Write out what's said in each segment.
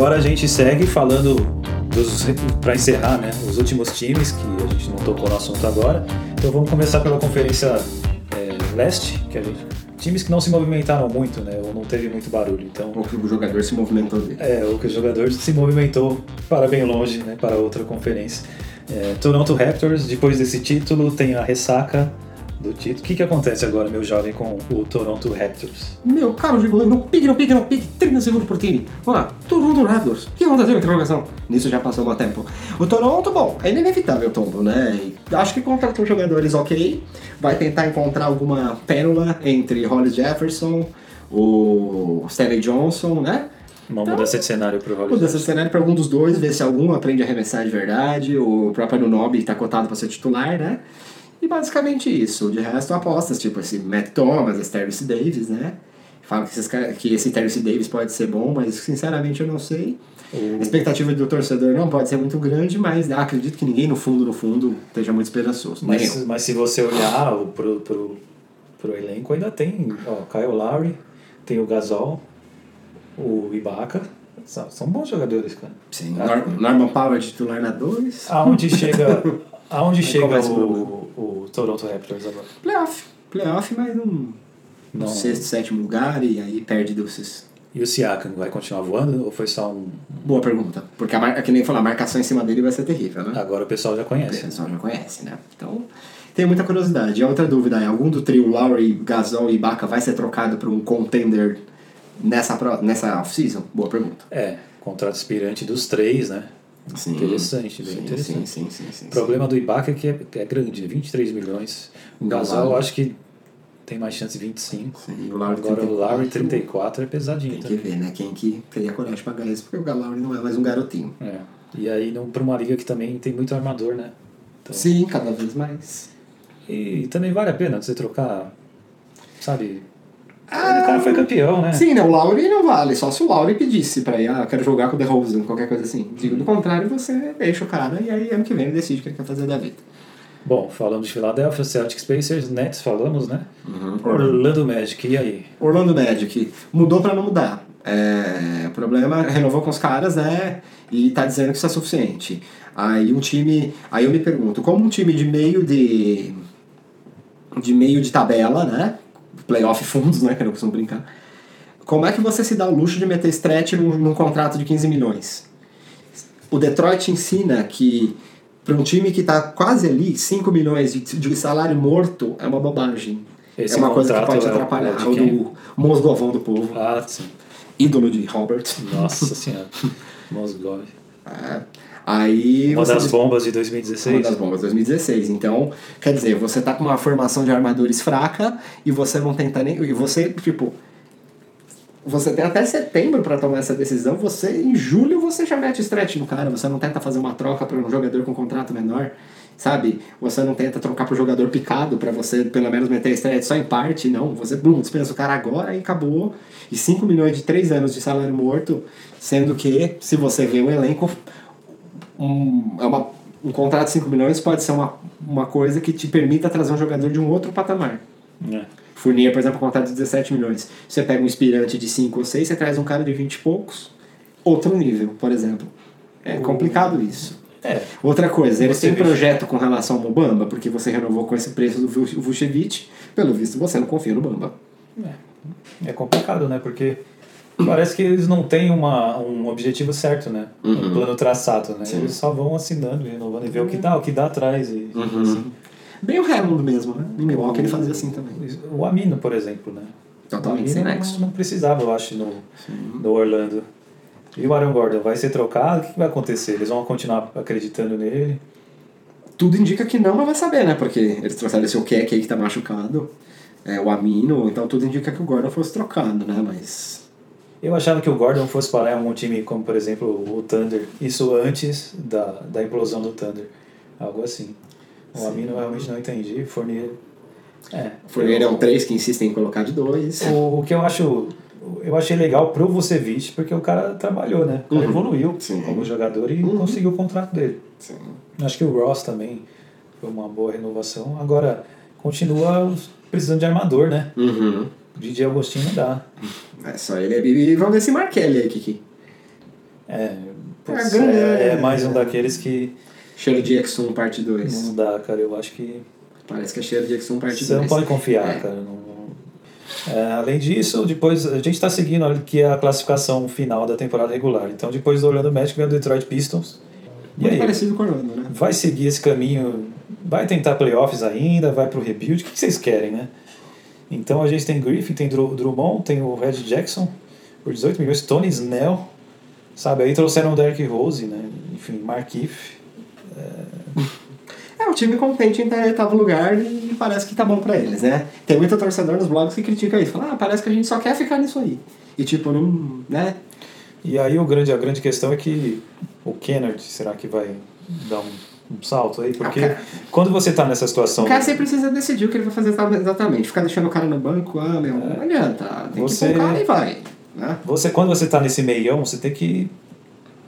agora a gente segue falando para encerrar, né, os últimos times que a gente não tocou no assunto agora. Então vamos começar pela conferência é, leste, que a gente times que não se movimentaram muito, né, ou não teve muito barulho. Então Ou que o jogador se movimentou dele. é, o que o jogador se movimentou para bem longe, né, para outra conferência. É, Toronto Raptors, depois desse título, tem a ressaca do título. O que, que acontece agora, meu jovem, com o Toronto Raptors? Meu caro Gigolê, não pique, não pique, não pique, 30 segundos por time. Vamos lá, Toronto Raptors. O que aconteceu? Interrogação. Nisso já passou um tempo. O Toronto, bom, é inevitável o tombo, né? E acho que contratou jogadores ok. Vai tentar encontrar alguma pérola entre Hollis Jefferson, o Stanley Johnson, né? Uma mudança de cenário para o Hollis. Mudança de cenário para algum dos dois, ver se algum aprende a arremessar de verdade. O próprio Anunobi está cotado para ser titular, né? E basicamente isso. De resto, apostas, tipo esse Matt Thomas, esse Terrence Davis, né? Falam que, esses que esse Terrence Davis pode ser bom, mas sinceramente eu não sei. A expectativa do torcedor não pode ser muito grande, mas acredito que ninguém no fundo, no fundo, esteja muito esperançoso. Mas, mas se você olhar o, pro, pro, pro elenco, ainda tem ó, Kyle Lowry, tem o Gasol, o Ibaka. São, são bons jogadores, cara. Sim, Nor- Norman Powell titular na 2. Aonde chega, aonde Aí chega o o, o Toronto Raptors agora? Playoff. Playoff, mas um, Não. sexto, sétimo lugar e aí perde dos E o Siakam vai continuar voando ou foi só um. Boa pergunta. Porque, a mar... é que nem falar, a marcação em cima dele vai ser terrível, né? Agora o pessoal já O conhece. pessoal já conhece, né? Então, tem muita curiosidade. E a outra dúvida é, algum do trio Lowry, Gasol e Ibaka vai ser trocado para um contender nessa, pro- nessa off-season? Boa pergunta. É, contrato expirante dos três, né? Sim. Interessante, bem Sim, interessante. sim, sim, sim, O problema do Ibaka é que é, é grande, 23 milhões. O Gasol acho que tem mais chance de 25. Sim, e o Lowry Agora o Lowry 34, 34 é pesadinho Tem que também. ver, né? Quem que teria coragem de pagar isso, porque o Lowry não é mais um garotinho. É. E aí para uma liga que também tem muito armador, né? Então, Sim, cada vez mais. E também vale a pena você trocar, sabe? O cara foi campeão, né? Sim, né? O Lowry não vale, só se o Lowry pedisse pra ir, ah, quero jogar com o DeRozan, qualquer coisa assim. Digo, do contrário, você deixa o cara e aí ano que vem ele decide o que ele quer fazer da vida. Bom, falamos de Philadelphia, Celtics, Pacers, Nets, falamos, né? Uhum. Orlando Magic, e aí? Orlando Magic mudou pra não mudar. É, o problema renovou com os caras, né? E tá dizendo que isso é suficiente. Aí um time. Aí eu me pergunto, como um time de meio de. de meio de tabela, né? Playoff fundos, né? Que eu não costumo brincar. Como é que você se dá o luxo de meter stretch num, num contrato de 15 milhões? O Detroit ensina que para um time que tá quase ali, 5 milhões de, de salário morto é uma bobagem. Esse é uma coisa que pode é- atrapalhar. é o do Mosgovão do povo, Ah, sim. ídolo de Robert. Nossa senhora. Mosgov. É. Aí Uma das diz- bombas de Uma 2016. das bombas 2016. Então, quer dizer, você tá com uma formação de armadores fraca e você não tenta nem. E você, tipo. Você tem até setembro para tomar essa decisão. Você, em julho, você já mete stretch no cara. Você não tenta fazer uma troca para um jogador com contrato menor. Sabe? Você não tenta trocar pro jogador picado para você pelo menos meter stretch só em parte. Não. Você, blum, dispensa o cara agora e acabou. E 5 milhões de 3 anos de salário morto. Sendo que, se você vê o elenco, um, é uma, um contrato de 5 milhões pode ser uma, uma coisa que te permita trazer um jogador de um outro patamar. É. Fournier, por exemplo, um contrato de 17 milhões. Você pega um inspirante de 5 ou 6, você traz um cara de 20 e poucos, outro nível, por exemplo. É complicado isso. É. Outra coisa, eles têm projeto com relação ao Mobamba, porque você renovou com esse preço do Vu- Vucevic, pelo visto você não confia no Bamba. É complicado, né? Porque parece que eles não têm uma, um objetivo certo, né? Um plano traçado, né? Sim. Eles só vão assinando e renovando e ver o que dá, o que dá atrás. E, assim. Bem o Hammond mesmo, né? Em Milwaukee ele fazia assim também. O Amino, por exemplo, né? Totalmente o sem nexo. não, não precisava, eu acho, no, no Orlando. E o Aaron Gordon vai ser trocado? O que vai acontecer? Eles vão continuar acreditando nele? Tudo indica que não, mas vai saber, né? Porque eles trouxeram esse Okek aí que tá machucado, é, o Amino, então tudo indica que o Gordon fosse trocado, né? Mas. Eu achava que o Gordon fosse parar em um time como, por exemplo, o Thunder. Isso antes da, da implosão do Thunder. Algo assim. O Amino eu realmente não entendi. Fournier... É. Fournier é eu- um 3 que insiste em colocar de 2. O, o que eu acho... Eu achei legal pro Vucevic, porque o cara trabalhou, né? O cara Uhum. evoluiu Sim. como jogador e Uhum. conseguiu o contrato dele. Sim. Acho que o Ross também foi uma boa renovação. Agora, continua precisando de armador, né? Uhum. DJ Agostinho não dá. É só ele é Bibi. E vamos ver esse Markelli aí, Kiki. É, putz, é, é é. mais um daqueles que Cheiro de Exum parte 2. não dá, cara. Eu acho que Parece que é cheiro de Exum parte 2. você não pode confiar, É. cara. não- É, além disso, depois a gente está seguindo aqui a classificação final da temporada regular. Então, depois do Orlando Magic vem o Detroit Pistons. E Muito aí, parecido com o Orlando, né? vai seguir esse caminho, vai tentar playoffs ainda, vai pro rebuild, o que vocês querem, né? Então a gente tem Griffin, tem Dru- Drummond, tem o Red Jackson por 18 milhões, Tony Snell, sabe? Aí trouxeram o Derrick Rose, né? Enfim, Markif. É, o time contente em oitavo lugar e parece que tá bom pra eles, né? Tem muito torcedor nos blogs que critica isso. Fala, ah, parece que a gente só quer ficar nisso aí. E tipo, não, né? E aí o grande, a grande questão é que o Kennard, será que vai dar um, um salto aí? Porque Ah, quando você tá nessa situação... O cara sempre precisa decidir o que ele vai fazer exatamente. Ficar deixando o cara no banco, ah, meu, não adianta. Tem Você- que cara e vai. Né? Você, quando você está nesse meião, você tem que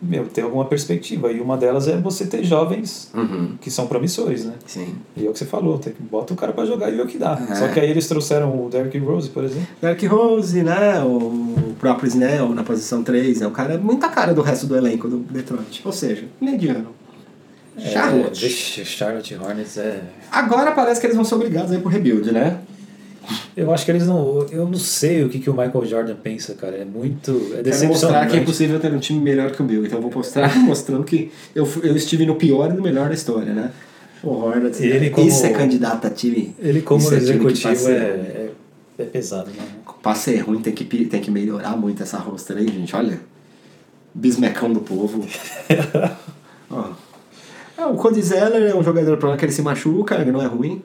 meu, ter alguma perspectiva. E uma delas é você ter jovens Uhum. que são promissores, né? Sim. E é o que você falou, tem que bota o cara pra jogar e ver o que dá. É. Só que aí eles trouxeram o Derrick Rose, por exemplo. Derrick Rose, né? O próprio Snell na posição 3. É o cara muita cara do resto do elenco do Detroit. Ou seja, mediano. Charlotte. É, vixe, Charlotte Hornets é. Agora parece que eles vão ser obrigados a ir pro rebuild, né? Eu acho que eles não. Eu não sei o que, que o Michael Jordan pensa, cara. É muito. É Quero mostrar que é impossível ter um time melhor que o meu. Então eu vou mostrar mostrando que eu, eu estive no pior e no melhor da história, né? O Hornets. Ele como- Isso é candidato a time. Ele, como é executivo, é, é, é pesado, né? Pra ser ruim tem que, tem que melhorar muito essa roster aí, gente. Olha. Bismecão do povo. É, o Cody Zeller é um jogador para que ele se machuca, ele não é ruim.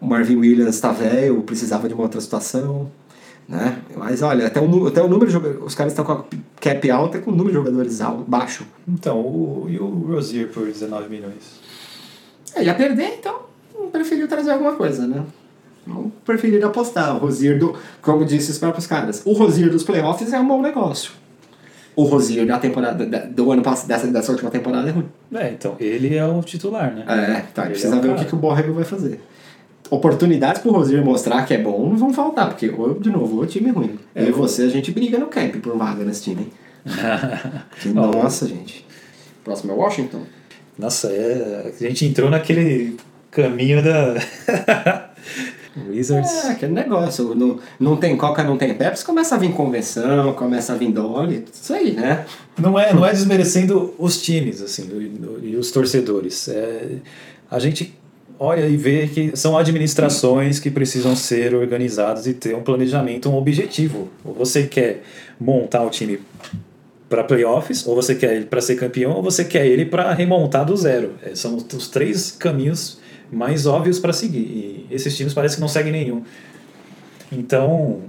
O Marvin Williams tá velho, precisava de uma outra situação. Né? Mas olha, até o, até o número de jogadores. Os caras estão com a cap alta com o número de jogadores alto, baixo. Então, o, e o Rozier por 19 milhões? É, ia perder, então preferiu trazer alguma coisa, né? Preferiram apostar. O Rosier, do, como disse os próprios caras, o Rosier dos playoffs é um bom negócio. O Rosier da temporada, da- do ano passado, dessa, dessa última temporada é ruim. É, então, ele é o titular, né? É, tá, Ele precisa é o ver o cara. que, que o Borrego vai fazer. Oportunidades pro Rosier mostrar que é bom não vão faltar, porque, ô, de novo, o time é ruim. Eu e você, a gente briga no camp por vaga nesse time, hein? Nossa, gente. Próximo é Washington. Nossa, é, a gente entrou naquele caminho da. Wizards. É, aquele negócio. Não, não tem Coca, não tem Pepsi, começa a vir convenção, começa a vir Dolly, isso aí, né? Não é, não é desmerecendo os times assim e, e os torcedores. É, a gente olha e vê que são administrações que precisam ser organizadas e ter um planejamento, um objetivo. Ou você quer montar o time para playoffs, ou você quer ele para ser campeão, ou você quer ele para remontar do zero. É, são os três caminhos mais óbvios para seguir. E esses times parecem que não seguem nenhum. Então,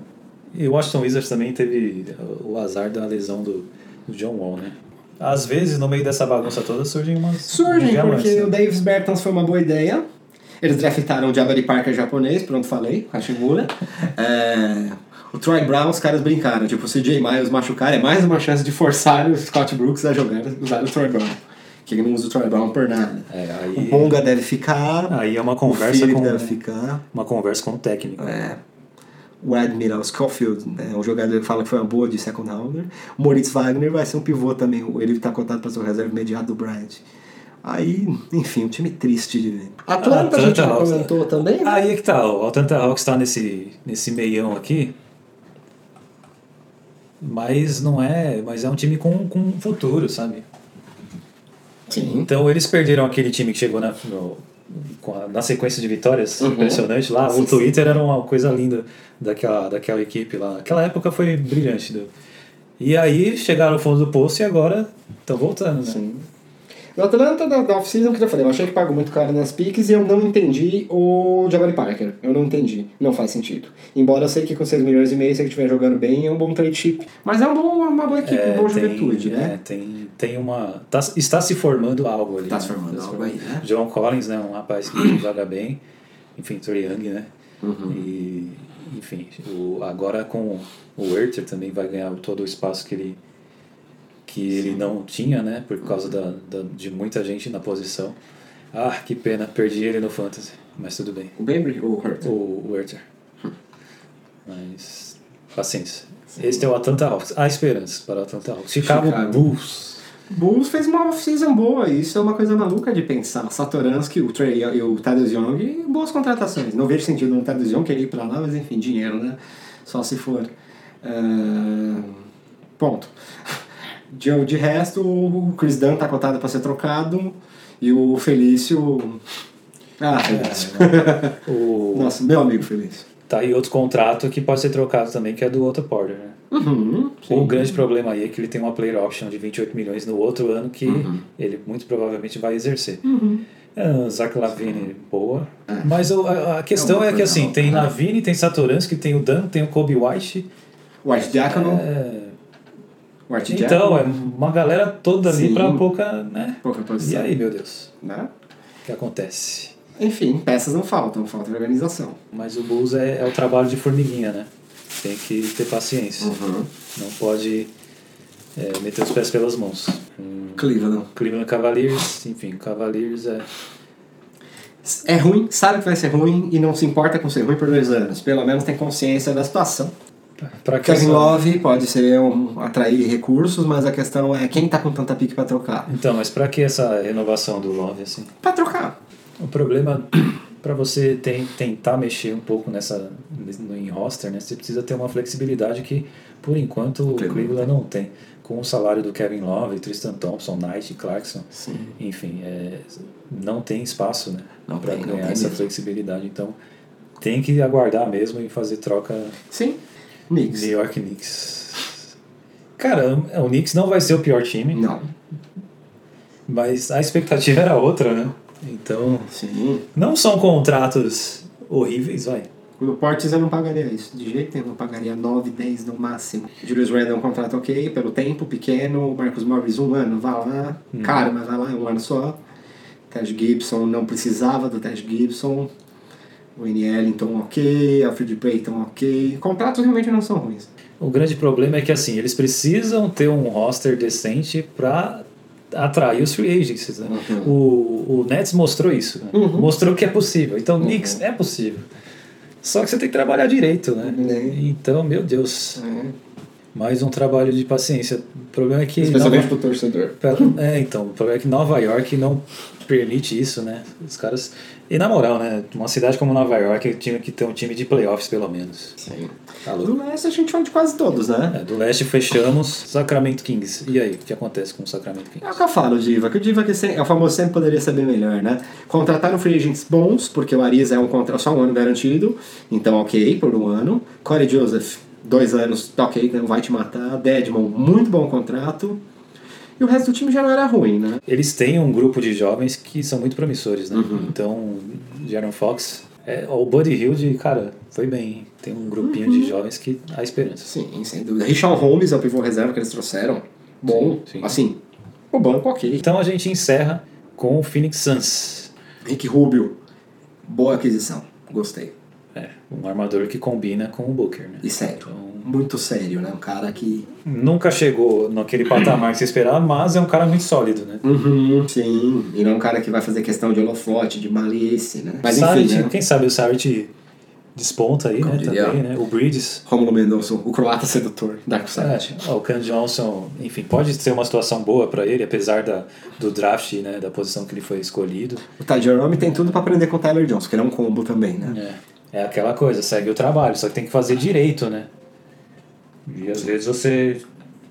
e o Washington Wizards também teve o azar da lesão do, do John Wall, né? Às vezes, no meio dessa bagunça toda, surgem umas. Surgem, porque né? o Davis Bertans foi uma boa ideia. Eles draftaram o Jabari Parker japonês, pronto, falei, Hashimura. é, o Troy Brown, os caras brincaram. Tipo, se o Jay Miles machucar, é mais uma chance de forçar o Scott Brooks a jogar, usar o Troy Brown. Que ele não usa o Brown por nada. É, O aí, Bonga deve ficar. aí é uma o conversa com deve ficar. uma conversa com o técnico. É. O Admiral Schofield, né, um jogador que fala que foi uma boa de second rounder. O Moritz Wagner vai ser um pivô também. Ele está cotado para ser o reserva imediato do Bryant. Aí, enfim, um time triste de ver. Atlanta, a gente Hawks, comentou também. né? Aí é que tá, o Atlanta Hawks está nesse, nesse meião aqui. Mas não é. Mas é um time com, com futuro, sabe? Sim. Então eles perderam aquele time que chegou na, no- na sequência de vitórias Uhum. impressionante lá. O Twitter era uma coisa linda daquela, daquela equipe lá. Aquela época foi brilhante. né? E aí chegaram ao fundo do poço e agora estão voltando, né? Sim. No Atlanta, da, da off-season, que eu falei, eu achei que pagou muito caro nas piques e eu não entendi o Jabari Parker. Eu não entendi. Não faz sentido. Embora eu sei que com 6 milhões e meio, se ele estiver jogando bem, é um bom trade chip. Mas é um bom, uma boa equipe, uma boa juventude, é, né? tem, tem uma. tá- está se formando algo ali. Tá né? se formando algo aí, né? John Collins, né? Um rapaz que joga bem. Enfim, Trey Young, né? Uhum. E, enfim, o, agora com o Werther também vai ganhar todo o espaço que ele que ele não tinha, né? Por causa da, da- de muita gente na posição. Ah, que pena, perdi ele no Fantasy, mas tudo bem. O Bembry ou o Hurt? O Werther. Mas paciência. Este é o Atlanta Hawks. Há esperança para o Atlanta Hawks. Chicago, Chicago. Bulls. Bulls fez uma off-season boa, isso é uma coisa maluca de pensar. Satoransky, o Trey e o Thaddeus Young, boas contratações. Não vejo sentido no Thaddeus Young querer ir pra lá, mas enfim, dinheiro, né? Só se for. Ah, ponto. De, de resto, o Chris Dunn tá cotado pra ser trocado e o Felício. Ah, Felício. O, Nossa, meu amigo Felício. tá aí outro contrato que pode ser trocado também, que é do Otto Porter. Né? Uhum, O grande problema aí é que ele tem uma player option de 28 milhões no outro ano que Uhum. ele muito provavelmente vai exercer. É, Zach Lavine, boa. Mas o- a, a questão É é, que assim, tem né? Lavine, tem Satoransky, tem o Dan, tem o Kobe White. O Art Diacono. É, O Art então, é uma galera toda ali Sim. pra pouca, né? Pouca E posição. aí, meu Deus, Né? o que acontece? Enfim, peças não faltam, falta organização. Mas o Bulls é, é o trabalho de formiguinha, né? Tem que ter paciência. Uhum. Não pode é, meter os pés pelas mãos. Hum, Cleveland. Cleveland Cavaliers, enfim, Cavaliers é. É ruim, sabe que vai ser ruim e não se importa com ser ruim por dois anos. Pelo menos tem consciência da situação. Pra Kevin Love pode ser um, atrair recursos, mas a questão é quem tá com tanta pique pra trocar. Então, mas pra que essa renovação do Love, assim? Pra trocar. O problema, pra você tem, tentar mexer um pouco nessa no, em roster, né? Você precisa ter uma flexibilidade que, por enquanto, o Cleveland não tem. Com o salário do Kevin Love, Tristan Thompson, Knight, Clarkson, Sim. enfim, é, não tem espaço, né? Não ganhar essa mesmo. flexibilidade. Então, tem que aguardar mesmo e fazer troca Sim. Knicks. New York Knicks. Cara, o Knicks não vai ser o pior time, Não. mas a expectativa era outra, né? Então, Sim. não são contratos horríveis, vai. O Portis eu não pagaria isso. De jeito nenhum, eu pagaria 9, 10 no máximo. Julius Randle é um contrato ok, pelo tempo, pequeno. Marcus Morris, um ano, vai lá. Caro, mas vai lá, é um ano só. Ted Gibson, não precisava do Ted Gibson. O N. Ellington, ok. Alfred Payton, ok. Contratos realmente não são ruins. O grande problema é que assim, eles precisam ter um roster decente para atrair os free agents. Né? Uhum. O, o Nets mostrou isso, né? Uhum. mostrou que é possível. Então, o Knicks é possível. Só que você tem que trabalhar direito, né? Né? Então, meu Deus, mais um trabalho de paciência. O problema é que Especialmente Nova- pro torcedor. é, então, o problema é que Nova York não permite isso, né? Os caras e na moral, né? Uma cidade como Nova York tinha que ter um time de playoffs pelo menos. Sim. Tá? Do leste a gente fala de quase todos, né? É, do leste fechamos Sacramento Kings. E aí, o que acontece com o Sacramento É o Kings? que eu falo, Diva, que o Diva que é o famoso sempre poderia ser bem melhor, né? Contrataram free agents bons, porque o Ariza é um contrato só um ano garantido, então ok, por um ano. Corey Joseph, dois anos, tá ok, não vai te matar. Dedmon, muito bom contrato. E o resto do time já não era ruim, né? Eles têm um grupo de jovens que são muito promissores, né? Uhum. Então, Jaron Fox, é, o Buddy Hilde, cara, foi bem. Tem um grupinho Uhum. de jovens que há esperança. Sim, sem dúvida. Richard Holmes é o pivô reserva que eles trouxeram. Bom, Sim, sim. assim, o banco ok. Então a gente encerra com o Phoenix Suns. Rick Rubio, boa aquisição, gostei. Um armador que combina com o Booker, né? E sério, Então, muito sério, né? Um cara que nunca chegou naquele patamar que você esperava, mas é um cara muito sólido, né? Uhum, sim. E não é um cara que vai fazer questão de holofote, de malícia, né? Mas enfim, Sarit, né? Quem sabe o Sarit desponta aí, né? diria. Também, né? O Bridges. Romulo Mendonça, o croata sedutor, Dark Side. É, o Cam Johnson, enfim, pode ser uma situação boa pra ele, apesar da, do draft, né? Da posição que ele foi escolhido. O Ty Jerome tem tudo pra aprender com o Tyler Johnson, que ele é um combo também, né? É, é aquela coisa, segue o trabalho, só que tem que fazer direito, né? E às vezes você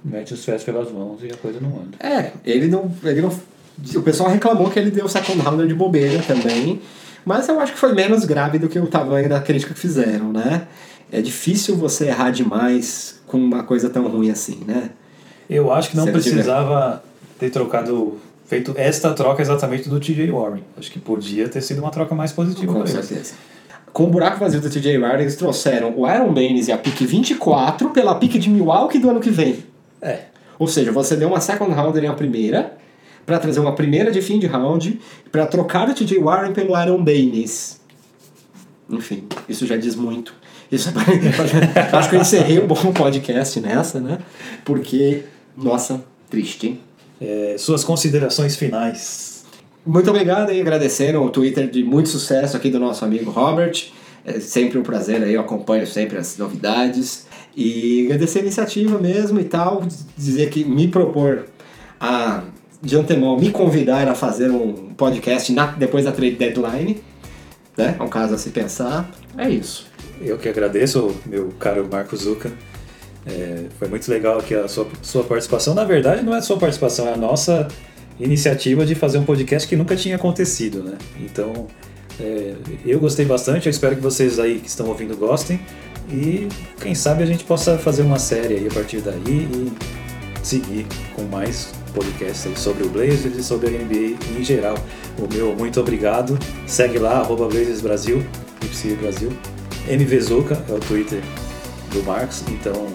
mete os pés pelas mãos e a coisa não anda. É, ele não, ele não. O pessoal reclamou que ele deu second rounder de bobeira também. Mas eu acho que foi menos grave do que o tamanho da crítica que fizeram, né? É difícil você errar demais com uma coisa tão ruim assim, né? Eu acho que não Se ele tiver- precisava ter trocado, feito esta troca exatamente do TJ Warren. Acho que podia ter sido uma troca mais positiva Com pra eles. Com o buraco vazio do TJ Warren, eles trouxeram o Aaron Baines e a pique 24 pela pique de Milwaukee do ano que vem. É, Ou seja, você deu uma second rounder em a primeira, pra trazer uma primeira de fim de round, pra trocar o TJ Warren pelo Aaron Baines. Enfim, isso já diz muito. Isso é- acho que eu encerrei um bom podcast nessa, né? Porque, nossa, triste, hein? é, suas considerações finais. Muito obrigado e agradecendo o Twitter de muito sucesso aqui do nosso amigo Robert. É sempre um prazer aí, eu acompanho sempre as novidades. E agradecer a iniciativa mesmo e tal, dizer que me propor a de antemão me convidar a fazer um podcast na, depois da trade deadline, né? É um caso a se pensar. É isso. Eu que agradeço, meu caro Marco Zuca. É, foi muito legal aqui a sua, sua participação. Na verdade, não é a sua participação, é a nossa iniciativa de fazer um podcast que nunca tinha acontecido, né? Então, é, eu gostei bastante, eu espero que vocês aí que estão ouvindo gostem. E quem sabe a gente possa fazer uma série aí a partir daí e seguir com mais podcasts sobre o Blazers e sobre a NBA em geral. O meu muito obrigado. Segue lá, arroba Blazers Brasil, Brasil. É o Twitter do Marcos. Então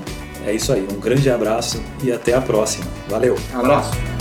é isso aí. Um grande abraço e até a próxima. Valeu! Abraço!